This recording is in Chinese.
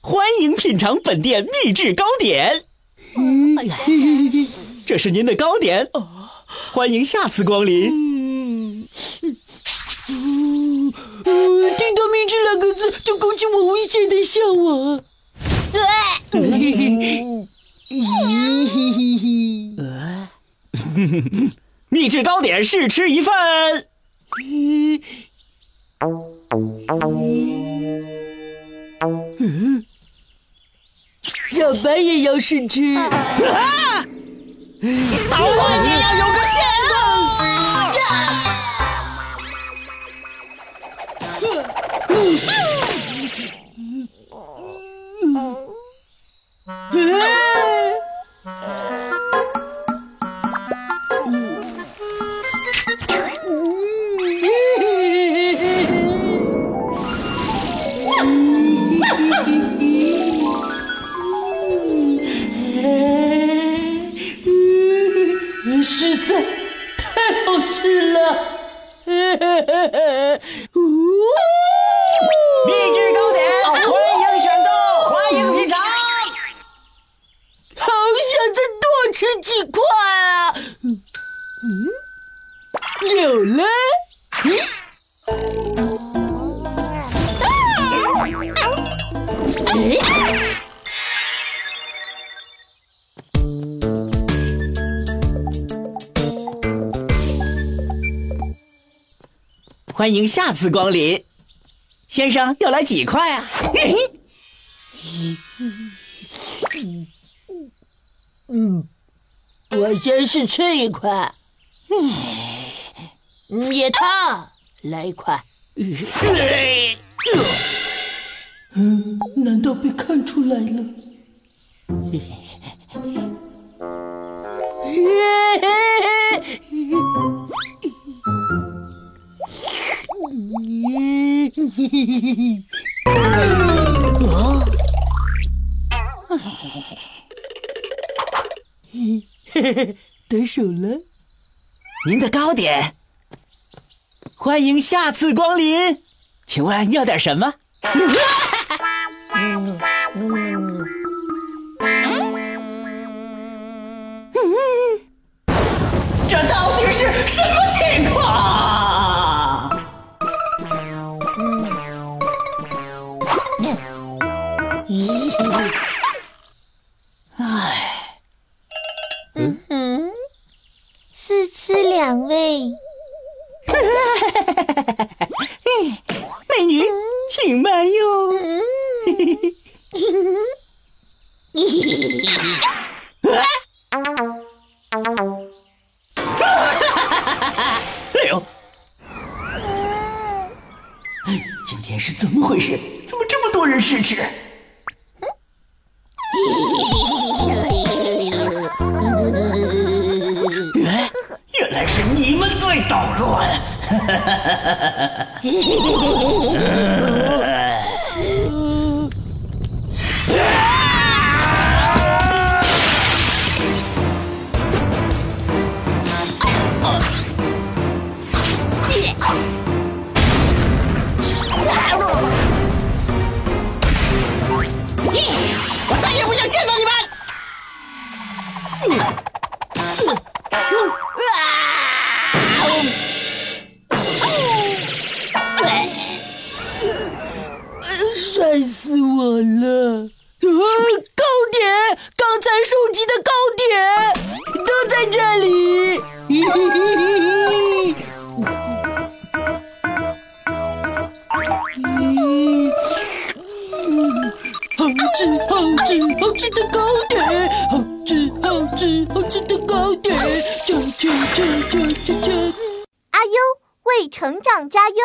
欢迎品尝本店秘制糕点。这是您的糕点，欢迎下次光临。听到“秘制”两个字，就勾起我无限的向往。嘿嘿嘿，嘿嘿嘿。秘制糕点试吃一份。小白也要试吃。啊！捣乱也要有实在太好吃了！秘制糕点，欢迎选购，欢迎品尝。好想再多吃几块啊！嗯，有了。欢迎下次光临，先生要来几块啊？嗯，我先试吃一块。嗯，野汤来一块。嗯，难道被看出来了？哦，嘿嘿嘿，得手了，您的糕点，欢迎下次光临，请问要点什么？嗯嗯。这到底是什么唉，嗯。哼，试吃两位，美女，请慢用。哎。呦！今天是怎么回事？多人试吃？原来是你们在捣乱！哈哈哈哈哈死我了！糕点，刚才收集的糕点都在这里。好吃，好吃，好吃的糕点，好吃，好吃，好吃的糕点，吃吃吃吃吃吃。阿优为成长加油。